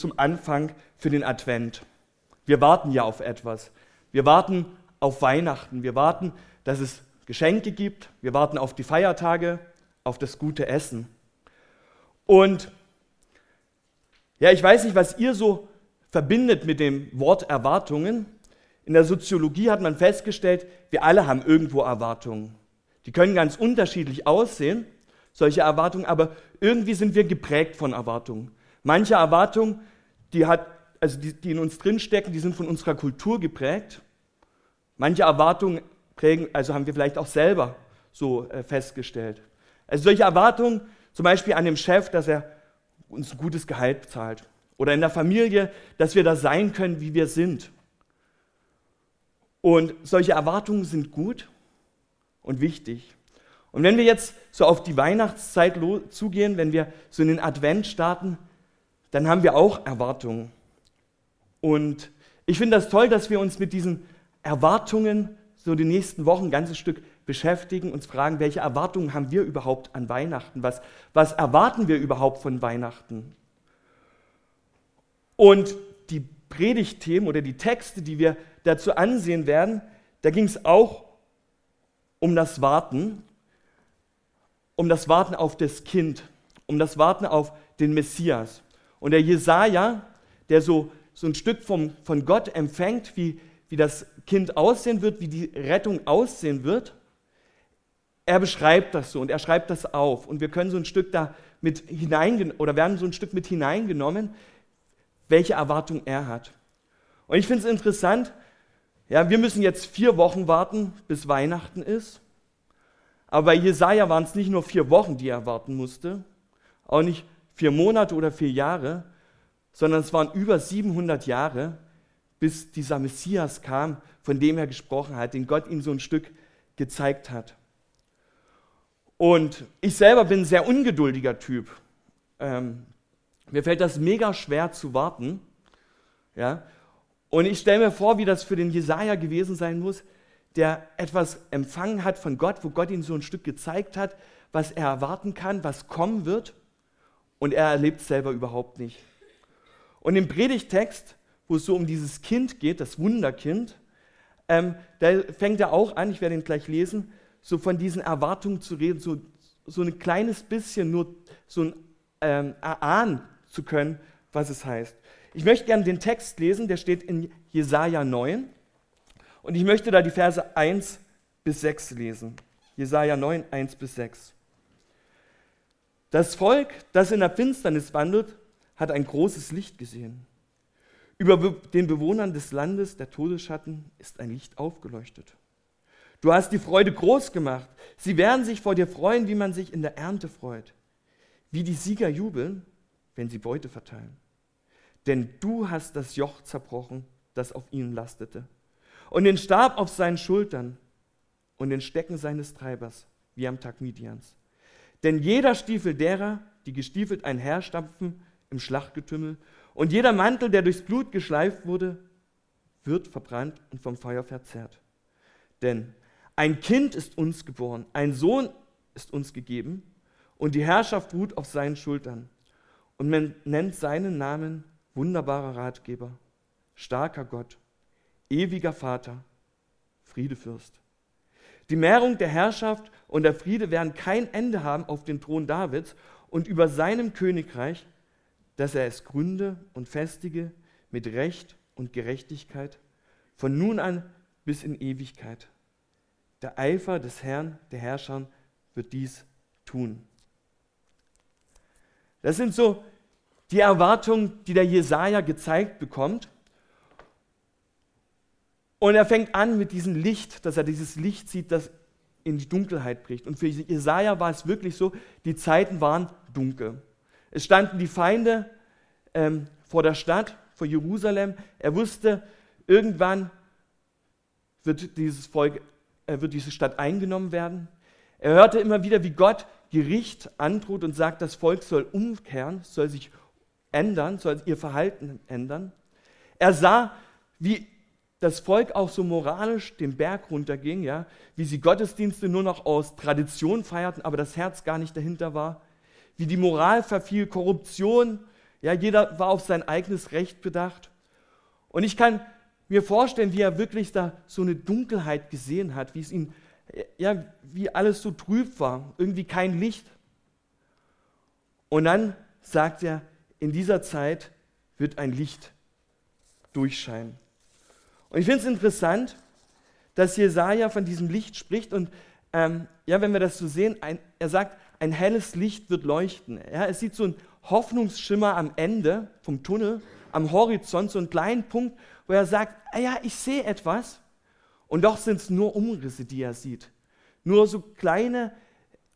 zum Anfang für den Advent. Wir warten ja auf etwas. Wir warten auf Weihnachten. Wir warten, dass es Geschenke gibt. Wir warten auf die Feiertage, auf das gute Essen. Und ja, ich weiß nicht, was ihr so verbindet mit dem Wort Erwartungen. In der Soziologie hat man festgestellt, wir alle haben irgendwo Erwartungen. Die können ganz unterschiedlich aussehen, solche Erwartungen, aber irgendwie sind wir geprägt von Erwartungen. Manche Erwartungen, die, hat, also die, die in uns drinstecken, die sind von unserer Kultur geprägt. Manche Erwartungen prägen, also haben wir vielleicht auch selber so äh, festgestellt. Also solche Erwartungen, zum Beispiel an dem Chef, dass er uns ein gutes Gehalt zahlt. Oder in der Familie, dass wir da sein können, wie wir sind. Und solche Erwartungen sind gut und wichtig. Und wenn wir jetzt so auf die Weihnachtszeit zugehen, wenn wir so in den Advent starten, dann haben wir auch Erwartungen. Und ich finde das toll, dass wir uns mit diesen Erwartungen so die nächsten Wochen ein ganzes Stück beschäftigen, uns fragen, welche Erwartungen haben wir überhaupt an Weihnachten? Was, was erwarten wir überhaupt von Weihnachten? Und die Predigtthemen oder die Texte, die wir dazu ansehen werden, da ging es auch um das Warten, um das Warten auf das Kind, um das Warten auf den Messias. Und der Jesaja, der so, so ein Stück vom, von Gott empfängt, wie, wie das Kind aussehen wird, wie die Rettung aussehen wird, er beschreibt das so und er schreibt das auf. Und wir können so ein Stück da mit hineingenommen oder werden so ein Stück mit hineingenommen, welche Erwartung er hat. Und ich finde es interessant, ja, wir müssen jetzt vier Wochen warten, bis Weihnachten ist. Aber bei Jesaja waren es nicht nur vier Wochen, die er warten musste, auch nicht vier Monate oder vier Jahre, sondern es waren über 700 Jahre, bis dieser Messias kam, von dem er gesprochen hat, den Gott ihm so ein Stück gezeigt hat. Und ich selber bin ein sehr ungeduldiger Typ. Ähm, mir fällt das mega schwer zu warten. Ja? Und ich stelle mir vor, wie das für den Jesaja gewesen sein muss, der etwas empfangen hat von Gott, wo Gott ihm so ein Stück gezeigt hat, was er erwarten kann, was kommen wird und er erlebt es selber überhaupt nicht. Und im Predigtext, wo es so um dieses Kind geht, das Wunderkind, ähm, da fängt er auch an, ich werde ihn gleich lesen, so von diesen Erwartungen zu reden, so, so ein kleines bisschen nur so ein ähm, erahnen zu können, was es heißt. Ich möchte gerne den Text lesen, der steht in Jesaja 9. Und ich möchte da die Verse 1 bis 6 lesen. Jesaja 9, 1 bis 6. Das Volk, das in der Finsternis wandelt, hat ein großes Licht gesehen. Über den Bewohnern des Landes der Todesschatten ist ein Licht aufgeleuchtet. Du hast die Freude groß gemacht. Sie werden sich vor dir freuen, wie man sich in der Ernte freut. Wie die Sieger jubeln, wenn sie Beute verteilen. Denn du hast das Joch zerbrochen, das auf ihnen lastete, und den Stab auf seinen Schultern und den Stecken seines Treibers, wie am Tag Midians. Denn jeder Stiefel derer, die gestiefelt einherstampfen im Schlachtgetümmel, und jeder Mantel, der durchs Blut geschleift wurde, wird verbrannt und vom Feuer verzehrt. Denn ein Kind ist uns geboren, ein Sohn ist uns gegeben, und die Herrschaft ruht auf seinen Schultern. Und man nennt seinen Namen wunderbarer Ratgeber, starker Gott, ewiger Vater, Friedefürst. Die Mehrung der Herrschaft und der Friede werden kein Ende haben auf den Thron Davids und über seinem Königreich, dass er es gründe und festige mit Recht und Gerechtigkeit von nun an bis in Ewigkeit. Der Eifer des Herrn, der Herrscher, wird dies tun. Das sind so die Erwartungen, die der Jesaja gezeigt bekommt. Und er fängt an mit diesem Licht, dass er dieses Licht sieht, das in die Dunkelheit bricht. Und für Jesaja war es wirklich so, die Zeiten waren dunkel. Es standen die Feinde ähm, vor der Stadt, vor Jerusalem. Er wusste, irgendwann wird dieses Volk, äh, wird diese Stadt eingenommen werden. Er hörte immer wieder, wie Gott Gericht androht und sagt, das Volk soll umkehren, soll sich ändern, soll ihr Verhalten ändern. Er sah, wie das Volk auch so moralisch den Berg runterging, ja, wie sie Gottesdienste nur noch aus Tradition feierten, aber das Herz gar nicht dahinter war, wie die Moral verfiel, Korruption, Ja, jeder war auf sein eigenes Recht bedacht. Und ich kann mir vorstellen, wie er wirklich da so eine Dunkelheit gesehen hat, wie es ihm, ja, wie alles so trüb war, irgendwie kein Licht. Und dann sagt er, in dieser Zeit wird ein Licht durchscheinen. Und ich finde es interessant, dass Jesaja von diesem Licht spricht und ähm, ja, wenn wir das so sehen, ein, er sagt, ein helles Licht wird leuchten. Ja, es sieht so ein Hoffnungsschimmer am Ende vom Tunnel, am Horizont, so einen kleinen Punkt, wo er sagt, ah ja, ich sehe etwas. Und doch sind es nur Umrisse, die er sieht. Nur so kleine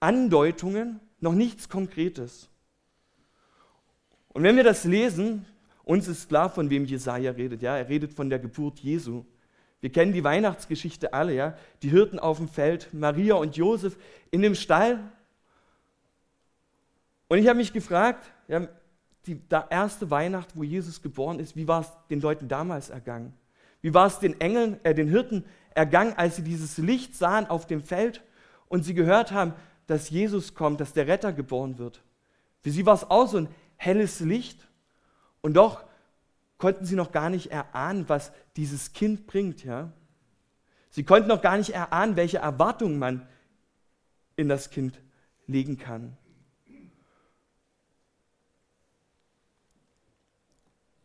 Andeutungen, noch nichts Konkretes. Und wenn wir das lesen, uns ist klar, von wem Jesaja redet. Ja, er redet von der Geburt Jesu. Wir kennen die Weihnachtsgeschichte alle, ja. Die Hirten auf dem Feld, Maria und Josef in dem Stall. Und ich habe mich gefragt, ja, die, die erste Weihnacht, wo Jesus geboren ist, wie war es den Leuten damals ergangen? Wie war es den Engeln, äh, den Hirten ergangen, als sie dieses Licht sahen auf dem Feld und sie gehört haben, dass Jesus kommt, dass der Retter geboren wird? Für sie war es auch so ein helles Licht und doch konnten sie noch gar nicht erahnen, was dieses Kind bringt. Ja? Sie konnten noch gar nicht erahnen, welche Erwartungen man in das Kind legen kann.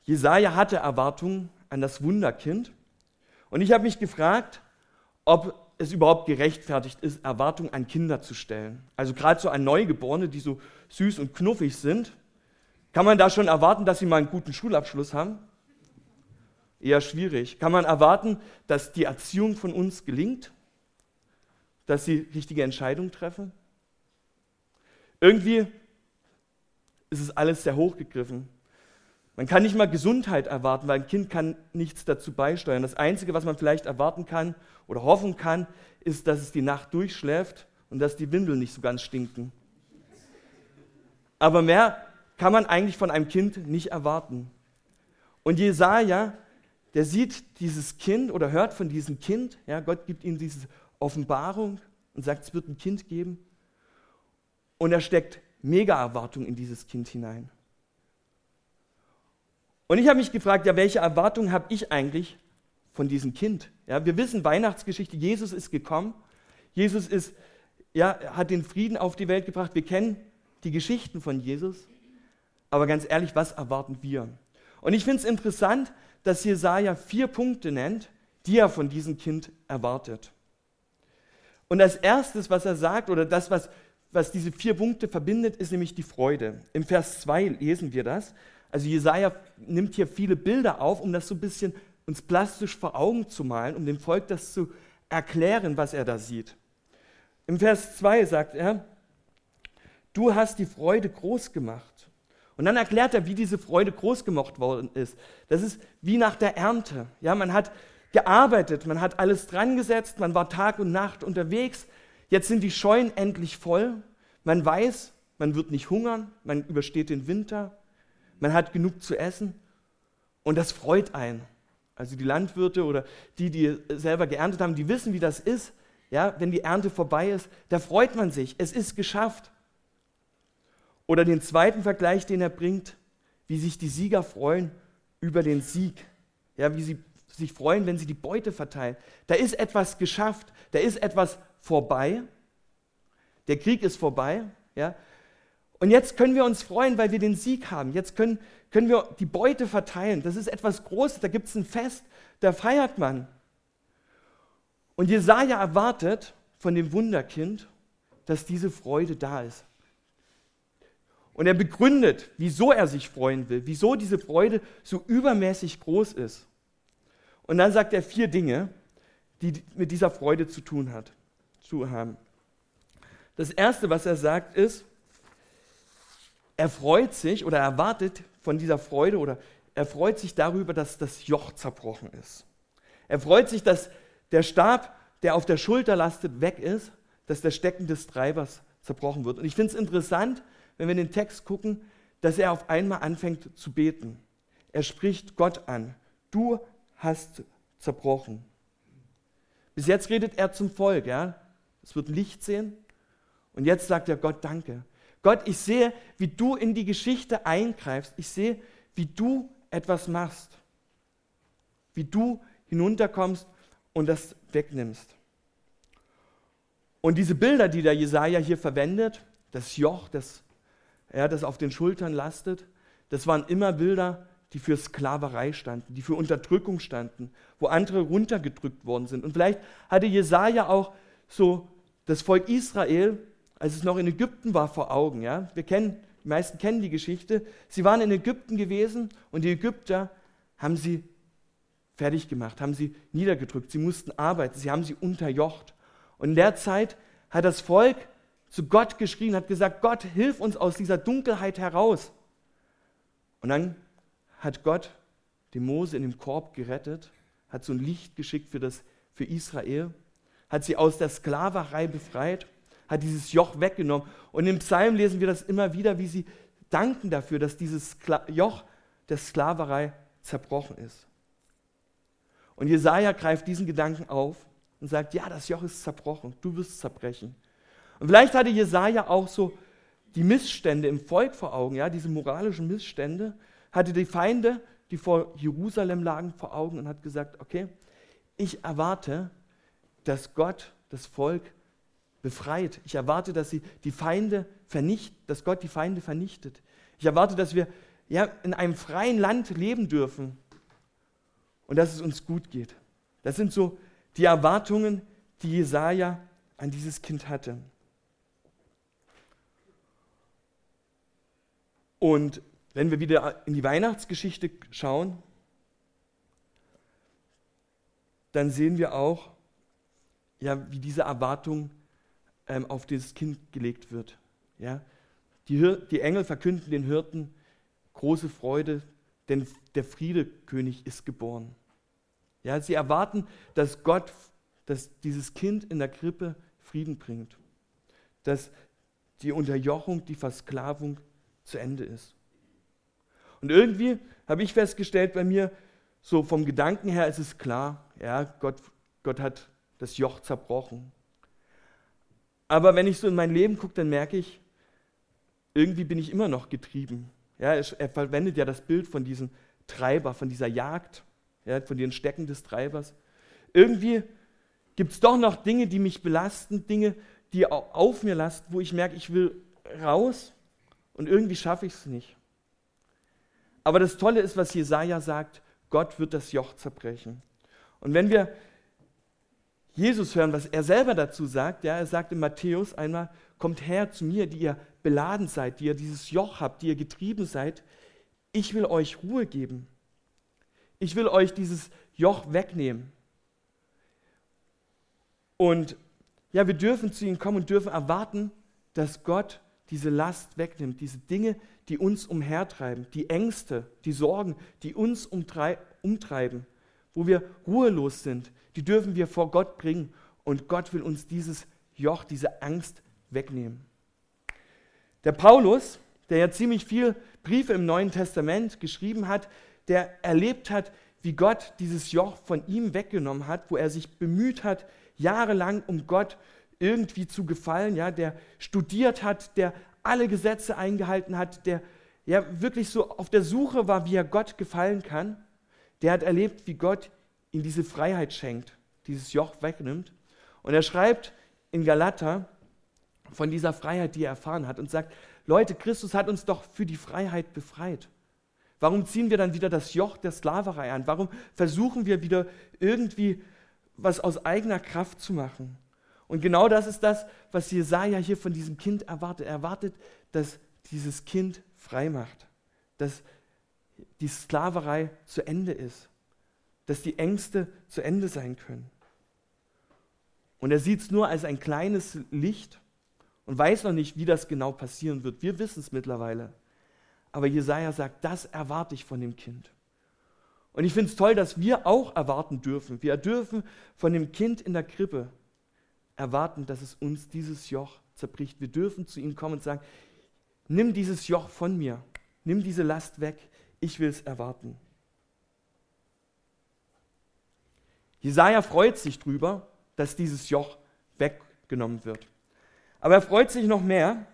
Jesaja hatte Erwartungen an das Wunderkind. Und ich habe mich gefragt, ob es überhaupt gerechtfertigt ist, Erwartungen an Kinder zu stellen. Also gerade so an Neugeborene, die so süß und knuffig sind. Kann man da schon erwarten, dass sie mal einen guten Schulabschluss haben? Eher schwierig. Kann man erwarten, dass die Erziehung von uns gelingt? Dass sie richtige Entscheidungen treffen? Irgendwie ist es alles sehr hochgegriffen. Man kann nicht mal Gesundheit erwarten, weil ein Kind kann nichts dazu beisteuern. Das Einzige, was man vielleicht erwarten kann oder hoffen kann, ist, dass es die Nacht durchschläft und dass die Windeln nicht so ganz stinken. Aber mehr kann man eigentlich von einem Kind nicht erwarten. Und Jesaja, der sieht dieses Kind oder hört von diesem Kind, ja, Gott gibt ihm diese Offenbarung und sagt, es wird ein Kind geben. Und er steckt mega Erwartung in dieses Kind hinein. Und ich habe mich gefragt, ja, welche Erwartungen habe ich eigentlich von diesem Kind? Ja, wir wissen Weihnachtsgeschichte, Jesus ist gekommen. Jesus ist, ja, hat den Frieden auf die Welt gebracht. Wir kennen die Geschichten von Jesus. Aber ganz ehrlich, was erwarten wir? Und ich finde es interessant, dass Jesaja vier Punkte nennt, die er von diesem Kind erwartet. Und als erstes, was er sagt, oder das, was, was diese vier Punkte verbindet, ist nämlich die Freude. Im Vers 2 lesen wir das. Also Jesaja nimmt hier viele Bilder auf, um das so ein bisschen uns plastisch vor Augen zu malen, um dem Volk das zu erklären, was er da sieht. Im Vers 2 sagt er, du hast die Freude groß gemacht und dann erklärt er, wie diese Freude groß gemacht worden ist. Das ist wie nach der Ernte. Ja, man hat gearbeitet, man hat alles dran gesetzt, man war Tag und Nacht unterwegs. Jetzt sind die Scheunen endlich voll. Man weiß, man wird nicht hungern, man übersteht den Winter, man hat genug zu essen und das freut einen. Also die Landwirte oder die, die selber geerntet haben, die wissen, wie das ist. Ja, wenn die Ernte vorbei ist, da freut man sich. Es ist geschafft. Oder den zweiten Vergleich, den er bringt, wie sich die Sieger freuen über den Sieg. Ja, wie sie sich freuen, wenn sie die Beute verteilen. Da ist etwas geschafft, da ist etwas vorbei. Der Krieg ist vorbei. Ja. Und jetzt können wir uns freuen, weil wir den Sieg haben. Jetzt können, können wir die Beute verteilen. Das ist etwas Großes, da gibt es ein Fest, da feiert man. Und Jesaja erwartet von dem Wunderkind, dass diese Freude da ist. Und er begründet, wieso er sich freuen will, wieso diese Freude so übermäßig groß ist. Und dann sagt er vier Dinge, die mit dieser Freude zu tun hat, zu haben. Das erste, was er sagt, ist, er freut sich oder erwartet von dieser Freude oder er freut sich darüber, dass das Joch zerbrochen ist. Er freut sich, dass der Stab, der auf der Schulter lastet, weg ist, dass der Stecken des Treibers zerbrochen wird. Und ich finde es interessant, wenn wir in den Text gucken, dass er auf einmal anfängt zu beten. Er spricht Gott an. Du hast zerbrochen. Bis jetzt redet er zum Volk, ja. Es wird Licht sehen. Und jetzt sagt er Gott Danke. Gott, ich sehe, wie du in die Geschichte eingreifst. Ich sehe, wie du etwas machst. Wie du hinunterkommst und das wegnimmst. Und diese Bilder, die der Jesaja hier verwendet, das Joch, das, ja, das auf den Schultern lastet, das waren immer Bilder, die für Sklaverei standen, die für Unterdrückung standen, wo andere runtergedrückt worden sind. Und vielleicht hatte Jesaja auch so das Volk Israel, als es noch in Ägypten war, vor Augen. Ja? Wir kennen, die meisten kennen die Geschichte. Sie waren in Ägypten gewesen und die Ägypter haben sie fertig gemacht, haben sie niedergedrückt. Sie mussten arbeiten, sie haben sie unterjocht. Und in der Zeit hat das Volk zu Gott geschrien, hat gesagt, Gott, hilf uns aus dieser Dunkelheit heraus. Und dann hat Gott den Mose in dem Korb gerettet, hat so ein Licht geschickt für, das, für Israel, hat sie aus der Sklaverei befreit, hat dieses Joch weggenommen. Und im Psalm lesen wir das immer wieder, wie sie danken dafür, dass dieses Joch der Sklaverei zerbrochen ist. Und Jesaja greift diesen Gedanken auf und sagt: Ja, das Joch ist zerbrochen, du wirst zerbrechen. Und vielleicht hatte Jesaja auch so die Missstände im Volk vor Augen, ja, diese moralischen Missstände, hatte die Feinde, die vor Jerusalem lagen, vor Augen und hat gesagt, okay, ich erwarte, dass Gott das Volk befreit. Ich erwarte, dass sie die Feinde vernichtet, dass Gott die Feinde vernichtet. Ich erwarte, dass wir ja, in einem freien Land leben dürfen und dass es uns gut geht. Das sind so die Erwartungen, die Jesaja an dieses Kind hatte. Und wenn wir wieder in die Weihnachtsgeschichte schauen, dann sehen wir auch, ja, wie diese Erwartung ähm, auf dieses Kind gelegt wird. Ja? Die, die Engel verkünden den Hirten große Freude, denn der Friedekönig ist geboren. Ja, sie erwarten, dass Gott, dass dieses Kind in der Krippe Frieden bringt, dass die Unterjochung, die Versklavung zu Ende ist. Und irgendwie habe ich festgestellt bei mir, so vom Gedanken her ist es klar, ja, Gott, Gott hat das Joch zerbrochen. Aber wenn ich so in mein Leben gucke, dann merke ich, irgendwie bin ich immer noch getrieben. Ja, er verwendet ja das Bild von diesem Treiber, von dieser Jagd, ja, von den Stecken des Treibers. Irgendwie gibt es doch noch Dinge, die mich belasten, Dinge, die auf mir lasten, wo ich merke, ich will raus und irgendwie schaffe ich es nicht. Aber das Tolle ist, was Jesaja sagt: Gott wird das Joch zerbrechen. Und wenn wir Jesus hören, was er selber dazu sagt, ja, er sagt in Matthäus einmal: Kommt her zu mir, die ihr beladen seid, die ihr dieses Joch habt, die ihr getrieben seid. Ich will euch Ruhe geben. Ich will euch dieses Joch wegnehmen. Und ja, wir dürfen zu ihm kommen und dürfen erwarten, dass Gott diese Last wegnimmt, diese Dinge, die uns umhertreiben, die Ängste, die Sorgen, die uns umtreiben, wo wir ruhelos sind, die dürfen wir vor Gott bringen und Gott will uns dieses Joch, diese Angst wegnehmen. Der Paulus, der ja ziemlich viel Briefe im Neuen Testament geschrieben hat, der erlebt hat, wie Gott dieses Joch von ihm weggenommen hat, wo er sich bemüht hat, jahrelang um Gott irgendwie zu gefallen, ja, der studiert hat, der alle Gesetze eingehalten hat, der ja wirklich so auf der Suche war, wie er Gott gefallen kann, der hat erlebt, wie Gott ihm diese Freiheit schenkt, dieses Joch wegnimmt. Und er schreibt in Galater von dieser Freiheit, die er erfahren hat und sagt, Leute, Christus hat uns doch für die Freiheit befreit. Warum ziehen wir dann wieder das Joch der Sklaverei an? Warum versuchen wir wieder irgendwie was aus eigener Kraft zu machen? Und genau das ist das, was Jesaja hier von diesem Kind erwartet. Er erwartet, dass dieses Kind frei macht, dass die Sklaverei zu Ende ist, dass die Ängste zu Ende sein können. Und er sieht es nur als ein kleines Licht und weiß noch nicht, wie das genau passieren wird. Wir wissen es mittlerweile. Aber Jesaja sagt, das erwarte ich von dem Kind. Und ich finde es toll, dass wir auch erwarten dürfen. Wir dürfen von dem Kind in der Krippe erwarten, dass es uns dieses Joch zerbricht. Wir dürfen zu ihm kommen und sagen, nimm dieses Joch von mir, nimm diese Last weg, ich will es erwarten. Jesaja freut sich drüber, dass dieses Joch weggenommen wird. Aber er freut sich noch mehr.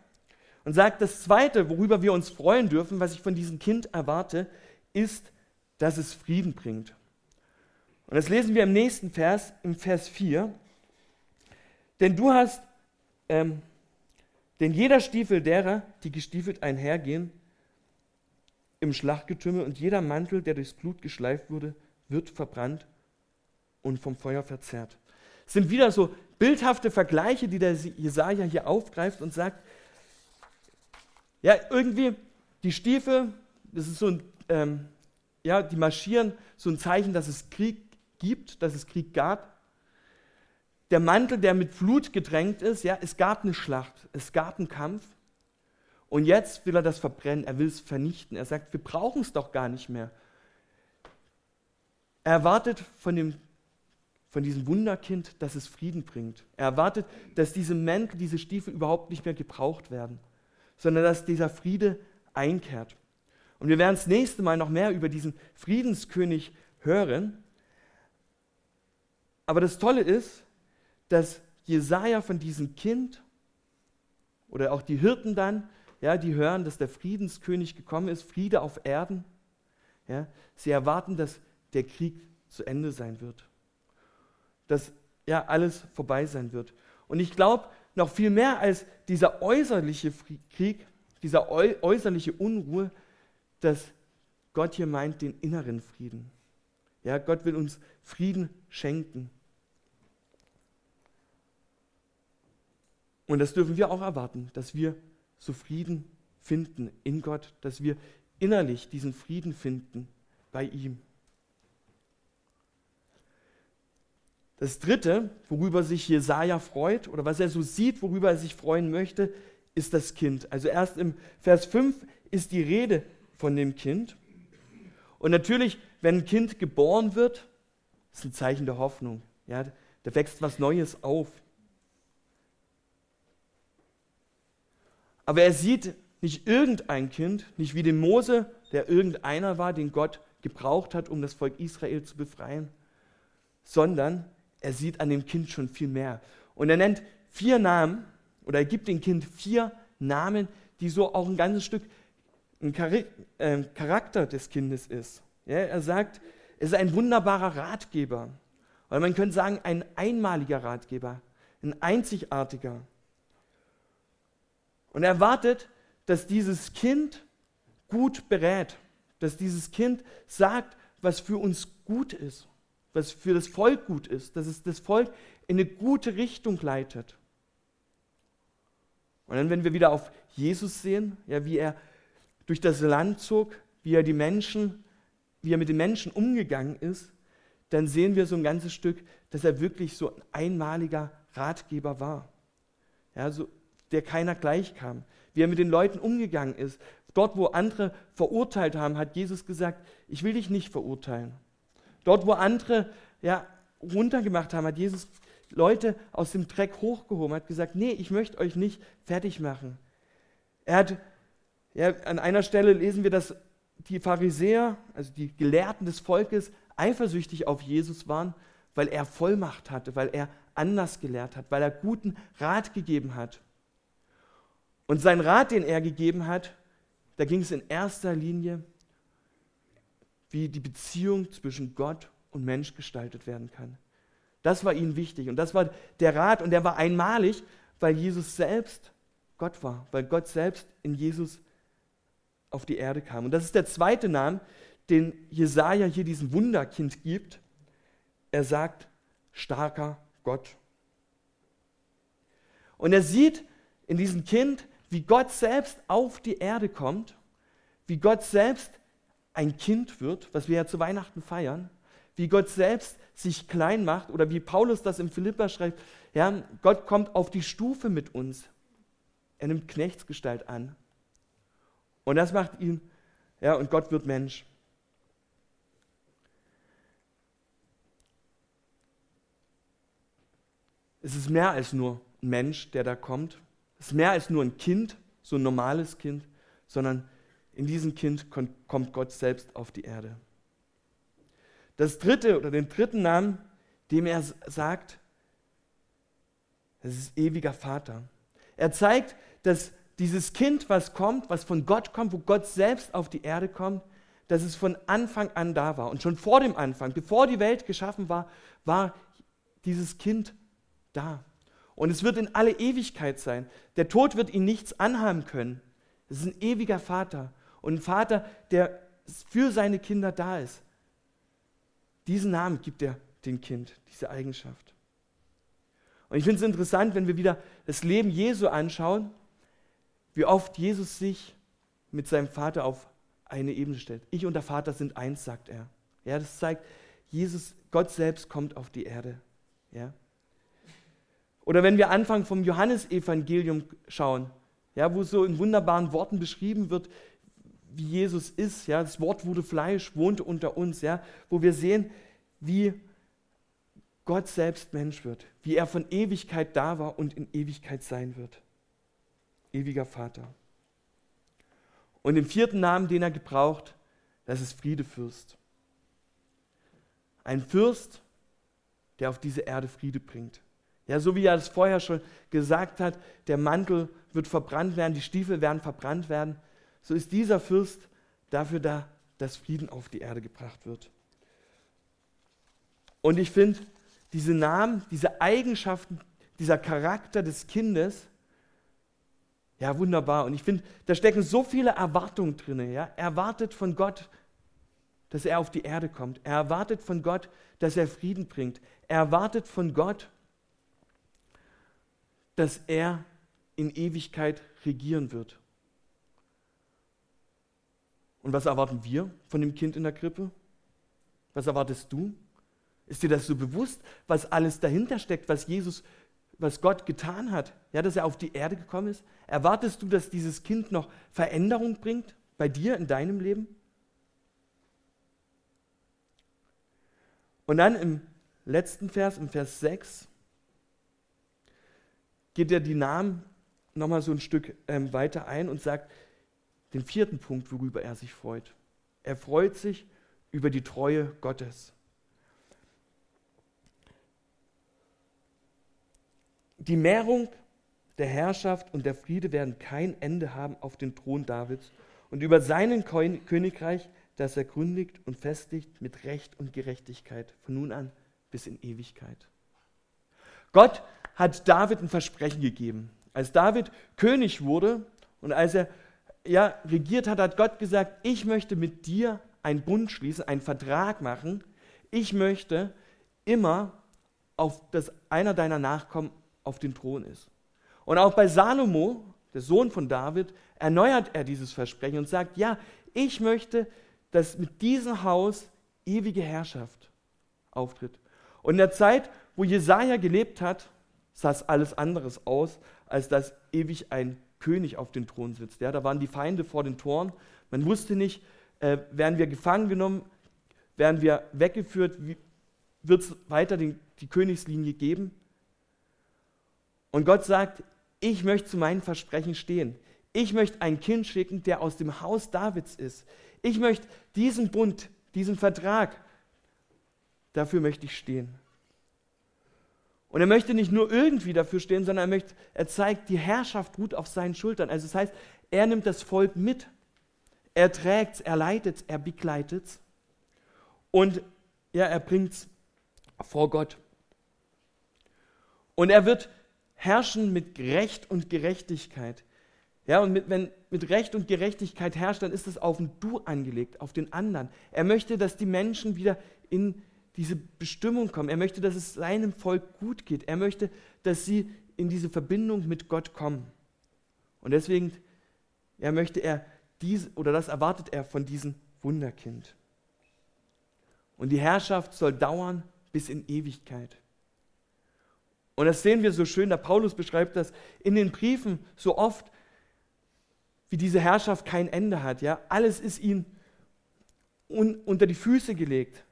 Und sagt, das Zweite, worüber wir uns freuen dürfen, was ich von diesem Kind erwarte, ist, dass es Frieden bringt. Und das lesen wir im nächsten Vers, im Vers 4. Denn du hast, ähm, denn jeder Stiefel derer, die gestiefelt einhergehen, im Schlachtgetümmel und jeder Mantel, der durchs Blut geschleift wurde, wird verbrannt und vom Feuer verzerrt. Es sind wieder so bildhafte Vergleiche, die der Jesaja hier aufgreift und sagt, ja, irgendwie die Stiefel, das ist so ein, ähm, ja, die marschieren, so ein Zeichen, dass es Krieg gibt, dass es Krieg gab. Der Mantel, der mit Flut gedrängt ist, ja, es gab eine Schlacht, es gab einen Kampf. Und jetzt will er das verbrennen, er will es vernichten. Er sagt, wir brauchen es doch gar nicht mehr. Er erwartet von, dem, von diesem Wunderkind, dass es Frieden bringt. Er erwartet, dass diese Mäntel, diese Stiefel überhaupt nicht mehr gebraucht werden, sondern dass dieser Friede einkehrt. Und wir werden das nächste Mal noch mehr über diesen Friedenskönig hören. Aber das Tolle ist, dass Jesaja von diesem Kind oder auch die Hirten dann, ja, die hören, dass der Friedenskönig gekommen ist, Friede auf Erden. Ja, sie erwarten, dass der Krieg zu Ende sein wird. Dass ja alles vorbei sein wird. Und ich glaube, noch viel mehr als dieser äußerliche Krieg, dieser äußerliche Unruhe, dass Gott hier meint den inneren Frieden. Ja, Gott will uns Frieden schenken. Und das dürfen wir auch erwarten, dass wir so Frieden finden in Gott, dass wir innerlich diesen Frieden finden bei ihm. Das dritte, worüber sich Jesaja freut oder was er so sieht, worüber er sich freuen möchte, ist das Kind. Also erst im Vers 5 ist die Rede von dem Kind. Und natürlich, wenn ein Kind geboren wird, ist ein Zeichen der Hoffnung. Ja, da wächst was Neues auf. Aber er sieht nicht irgendein Kind, nicht wie den Mose, der irgendeiner war, den Gott gebraucht hat, um das Volk Israel zu befreien, sondern er sieht an dem Kind schon viel mehr. Und er nennt vier Namen oder er gibt dem Kind vier Namen, die so auch ein ganzes Stück ein ähm, Charakter des Kindes ist. Ja, er sagt, es ist ein wunderbarer Ratgeber. Oder man könnte sagen, ein einmaliger Ratgeber, ein einzigartiger. Und er erwartet, dass dieses Kind gut berät, dass dieses Kind sagt, was für uns gut ist, was für das Volk gut ist, dass es das Volk in eine gute Richtung leitet. Und dann, wenn wir wieder auf Jesus sehen, ja, wie er durch das Land zog, wie er die Menschen, wie er mit den Menschen umgegangen ist, dann sehen wir so ein ganzes Stück, dass er wirklich so ein einmaliger Ratgeber war. Ja, so der keiner gleichkam. Wie er mit den Leuten umgegangen ist. Dort, wo andere verurteilt haben, hat Jesus gesagt, ich will dich nicht verurteilen. Dort, wo andere ja, runtergemacht haben, hat Jesus Leute aus dem Dreck hochgehoben, hat gesagt, nee, ich möchte euch nicht fertig machen. Er hat, ja, an einer Stelle lesen wir, dass die Pharisäer, also die Gelehrten des Volkes, eifersüchtig auf Jesus waren, weil er Vollmacht hatte, weil er anders gelehrt hat, weil er guten Rat gegeben hat. Und sein Rat, den er gegeben hat, da ging es in erster Linie, wie die Beziehung zwischen Gott und Mensch gestaltet werden kann. Das war ihnen wichtig. Und das war der Rat. Und der war einmalig, weil Jesus selbst Gott war, weil Gott selbst in Jesus auf die Erde kam. Und das ist der zweite Name, den Jesaja hier diesem Wunderkind gibt. Er sagt, starker Gott. Und er sieht in diesem Kind wie Gott selbst auf die Erde kommt, wie Gott selbst ein Kind wird, was wir ja zu Weihnachten feiern, wie Gott selbst sich klein macht oder wie Paulus das im Philippa schreibt, ja, Gott kommt auf die Stufe mit uns. Er nimmt Knechtsgestalt an. Und das macht ihn, ja, und Gott wird Mensch. Es ist mehr als nur ein Mensch, der da kommt, ist mehr als nur ein Kind, so ein normales Kind, sondern in diesem Kind kommt Gott selbst auf die Erde. Das dritte oder den dritten Namen, dem er sagt, das ist ewiger Vater. Er zeigt, dass dieses Kind, was kommt, was von Gott kommt, wo Gott selbst auf die Erde kommt, dass es von Anfang an da war. Und schon vor dem Anfang, bevor die Welt geschaffen war, war dieses Kind da. Und es wird in alle Ewigkeit sein. Der Tod wird ihn nichts anhaben können. Es ist ein ewiger Vater und ein Vater, der für seine Kinder da ist. Diesen Namen gibt er dem Kind, diese Eigenschaft. Und ich finde es interessant, wenn wir wieder das Leben Jesu anschauen, wie oft Jesus sich mit seinem Vater auf eine Ebene stellt. Ich und der Vater sind eins, sagt er. Ja, das zeigt, Jesus, Gott selbst kommt auf die Erde. Ja. Oder wenn wir anfangen vom Johannesevangelium schauen, ja, wo so in wunderbaren Worten beschrieben wird, wie Jesus ist, ja, das Wort wurde Fleisch, wohnte unter uns, ja, wo wir sehen, wie Gott selbst Mensch wird, wie er von Ewigkeit da war und in Ewigkeit sein wird. Ewiger Vater. Und den vierten Namen, den er gebraucht, das ist Friedefürst. Ein Fürst, der auf diese Erde Friede bringt. Ja, so wie er es vorher schon gesagt hat, der Mantel wird verbrannt werden, die Stiefel werden verbrannt werden, so ist dieser Fürst dafür da, dass Frieden auf die Erde gebracht wird. Und ich finde, diese Namen, diese Eigenschaften, dieser Charakter des Kindes, ja, wunderbar. Und ich finde, da stecken so viele Erwartungen drin. Ja? Er erwartet von Gott, dass er auf die Erde kommt. Er erwartet von Gott, dass er Frieden bringt. Er erwartet von Gott, dass er in Ewigkeit regieren wird. Und was erwarten wir von dem Kind in der Krippe? Was erwartest du? Ist dir das so bewusst, was alles dahinter steckt, was Jesus, was Gott getan hat? Ja, dass er auf die Erde gekommen ist? Erwartest du, dass dieses Kind noch Veränderung bringt bei dir in deinem Leben? Und dann im letzten Vers, im Vers 6, geht er die Namen nochmal so ein Stück ähm, weiter ein und sagt den vierten Punkt, worüber er sich freut. Er freut sich über die Treue Gottes. Die Mehrung der Herrschaft und der Friede werden kein Ende haben auf den Thron Davids und über seinen Königreich, das er gründigt und festigt mit Recht und Gerechtigkeit von nun an bis in Ewigkeit. Gott hat David ein Versprechen gegeben. Als David König wurde und als er ja, regiert hat, hat Gott gesagt, ich möchte mit dir einen Bund schließen, einen Vertrag machen. Ich möchte immer, auf, dass einer deiner Nachkommen auf den Thron ist. Und auch bei Salomo, der Sohn von David, erneuert er dieses Versprechen und sagt, ja, ich möchte, dass mit diesem Haus ewige Herrschaft auftritt. Und in der Zeit, wo Jesaja gelebt hat, sah es alles anderes aus, als dass ewig ein König auf dem Thron sitzt. Ja, da waren die Feinde vor den Toren. Man wusste nicht, äh, werden wir gefangen genommen, werden wir weggeführt, wird es weiter den, die Königslinie geben? Und Gott sagt, ich möchte zu meinen Versprechen stehen. Ich möchte ein Kind schicken, der aus dem Haus Davids ist. Ich möchte diesen Bund, diesen Vertrag, dafür möchte ich stehen. Und er möchte nicht nur irgendwie dafür stehen, sondern er, möchte, er zeigt, die Herrschaft ruht auf seinen Schultern. Also das heißt, er nimmt das Volk mit. Er trägt es, er leitet es, er begleitet es. Und ja, er bringt es vor Gott. Und er wird herrschen mit Recht und Gerechtigkeit. Ja, und mit, wenn mit Recht und Gerechtigkeit herrscht, dann ist es auf ein Du angelegt, auf den anderen. Er möchte, dass die Menschen wieder in diese Bestimmung kommen. Er möchte, dass es seinem Volk gut geht. Er möchte, dass sie in diese Verbindung mit Gott kommen. Und deswegen ja, möchte er dies oder das erwartet er von diesem Wunderkind. Und die Herrschaft soll dauern bis in Ewigkeit. Und das sehen wir so schön, der Paulus beschreibt das in den Briefen so oft, wie diese Herrschaft kein Ende hat. Ja? Alles ist ihm un unter die Füße gelegt.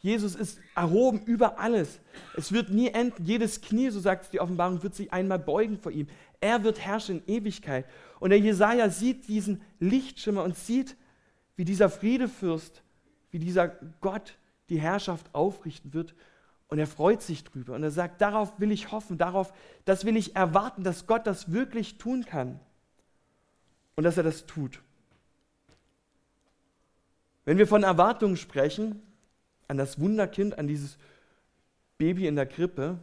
Jesus ist erhoben über alles. Es wird nie enden. Jedes Knie, so sagt die Offenbarung, wird sich einmal beugen vor ihm. Er wird herrschen in Ewigkeit. Und der Jesaja sieht diesen Lichtschimmer und sieht, wie dieser Friedefürst, wie dieser Gott die Herrschaft aufrichten wird. Und er freut sich drüber. Und er sagt, darauf will ich hoffen, darauf, das will ich erwarten, dass Gott das wirklich tun kann. und dass er das tut. Wenn wir von Erwartungen sprechen, an das Wunderkind, an dieses Baby in der Krippe,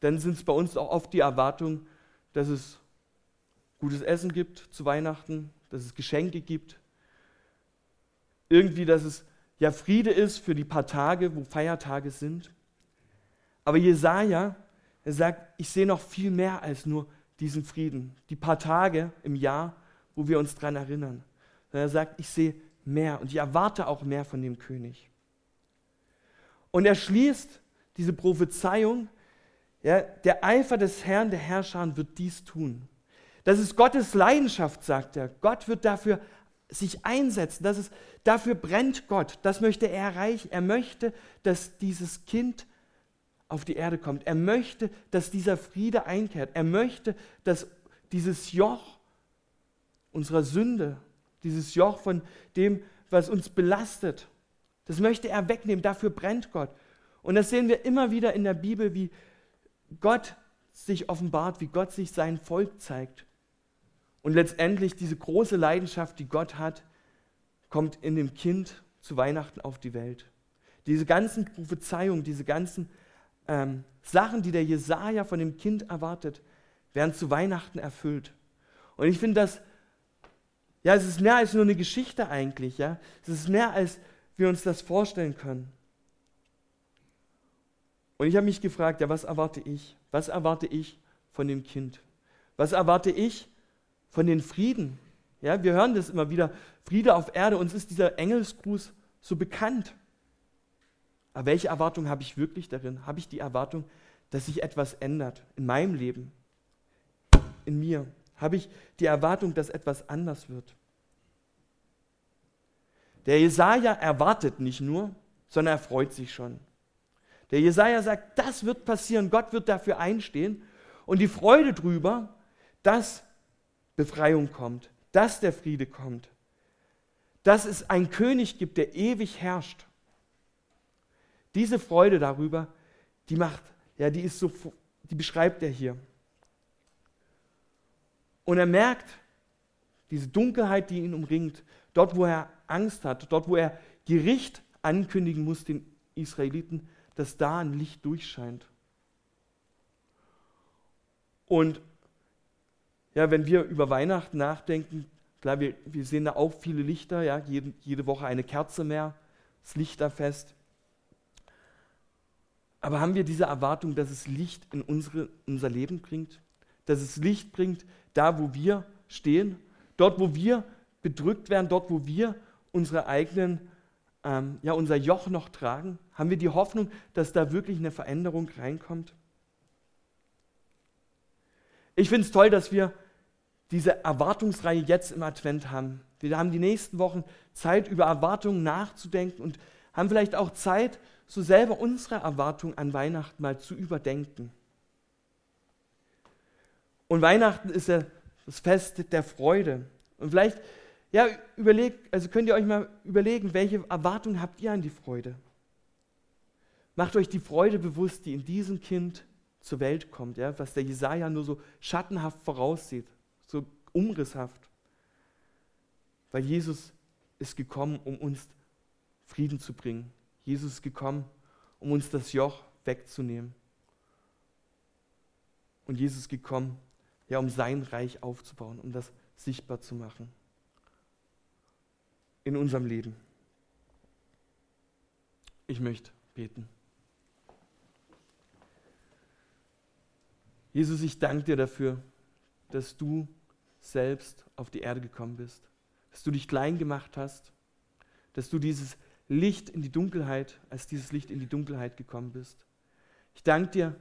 dann sind es bei uns auch oft die Erwartungen, dass es gutes Essen gibt zu Weihnachten, dass es Geschenke gibt, irgendwie, dass es ja Friede ist für die paar Tage, wo Feiertage sind. Aber Jesaja, er sagt, ich sehe noch viel mehr als nur diesen Frieden, die paar Tage im Jahr, wo wir uns daran erinnern. Er sagt, ich sehe mehr und ich erwarte auch mehr von dem König. Und er schließt diese Prophezeiung, ja, der Eifer des Herrn, der Herrscher wird dies tun. Das ist Gottes Leidenschaft, sagt er. Gott wird dafür sich einsetzen. Das ist, dafür brennt Gott. Das möchte er erreichen. Er möchte, dass dieses Kind auf die Erde kommt. Er möchte, dass dieser Friede einkehrt. Er möchte, dass dieses Joch unserer Sünde, dieses Joch von dem, was uns belastet, das möchte er wegnehmen. Dafür brennt Gott. Und das sehen wir immer wieder in der Bibel, wie Gott sich offenbart, wie Gott sich sein Volk zeigt. Und letztendlich diese große Leidenschaft, die Gott hat, kommt in dem Kind zu Weihnachten auf die Welt. Diese ganzen Prophezeiungen, diese ganzen ähm, Sachen, die der Jesaja von dem Kind erwartet, werden zu Weihnachten erfüllt. Und ich finde das, ja, es ist mehr als nur eine Geschichte eigentlich, ja. Es ist mehr als wir uns das vorstellen können. Und ich habe mich gefragt, ja, was erwarte ich? Was erwarte ich von dem Kind? Was erwarte ich von den Frieden. Ja, wir hören das immer wieder, Friede auf Erde, uns ist dieser Engelsgruß so bekannt. Aber welche Erwartung habe ich wirklich darin? Habe ich die Erwartung, dass sich etwas ändert in meinem Leben, in mir? Habe ich die Erwartung, dass etwas anders wird? Der Jesaja erwartet nicht nur, sondern er freut sich schon. Der Jesaja sagt, das wird passieren, Gott wird dafür einstehen. Und die Freude drüber, dass Befreiung kommt, dass der Friede kommt, dass es einen König gibt, der ewig herrscht. Diese Freude darüber, die macht, ja, die ist so, die beschreibt er hier. Und er merkt diese Dunkelheit, die ihn umringt, dort, wo er Angst hat, dort, wo er Gericht ankündigen muss den Israeliten, dass da ein Licht durchscheint. Und ja, wenn wir über Weihnachten nachdenken, klar, wir, wir sehen da auch viele Lichter, ja, jede, jede Woche eine Kerze mehr, das Lichterfest. Aber haben wir diese Erwartung, dass es Licht in unsere, unser Leben bringt? Dass es Licht bringt, da wo wir stehen, dort wo wir bedrückt werden, dort wo wir unsere eigenen, ähm, ja, unser Joch noch tragen? Haben wir die Hoffnung, dass da wirklich eine Veränderung reinkommt? Ich finde es toll, dass wir diese Erwartungsreihe jetzt im Advent haben. Wir haben die nächsten Wochen Zeit, über Erwartungen nachzudenken und haben vielleicht auch Zeit, so selber unsere Erwartungen an Weihnachten mal zu überdenken. Und Weihnachten ist ja das Fest der Freude. Und vielleicht, ja, überlegt, also könnt ihr euch mal überlegen, welche Erwartungen habt ihr an die Freude? Macht euch die Freude bewusst, die in diesem Kind zur Welt kommt, ja, was der Jesaja nur so schattenhaft voraussieht so umrisshaft. Weil Jesus ist gekommen, um uns Frieden zu bringen. Jesus ist gekommen, um uns das Joch wegzunehmen. Und Jesus ist gekommen, ja, um sein Reich aufzubauen, um das sichtbar zu machen in unserem Leben. Ich möchte beten. Jesus, ich danke dir dafür, dass du selbst auf die Erde gekommen bist, dass du dich klein gemacht hast, dass du dieses Licht in die Dunkelheit, als dieses Licht in die Dunkelheit gekommen bist. Ich danke dir,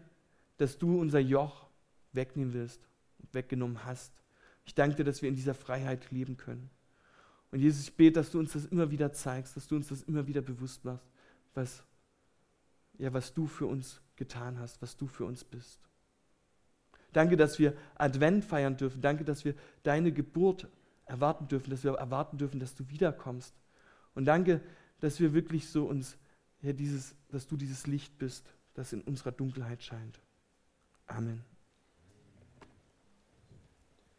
dass du unser Joch wegnehmen willst und weggenommen hast. Ich danke dir, dass wir in dieser Freiheit leben können. Und Jesus, ich bete, dass du uns das immer wieder zeigst, dass du uns das immer wieder bewusst machst, was, ja, was du für uns getan hast, was du für uns bist. Danke, dass wir Advent feiern dürfen. Danke, dass wir deine Geburt erwarten dürfen, dass wir erwarten dürfen, dass du wiederkommst. Und danke, dass wir wirklich so uns, ja, dieses, dass du dieses Licht bist, das in unserer Dunkelheit scheint. Amen.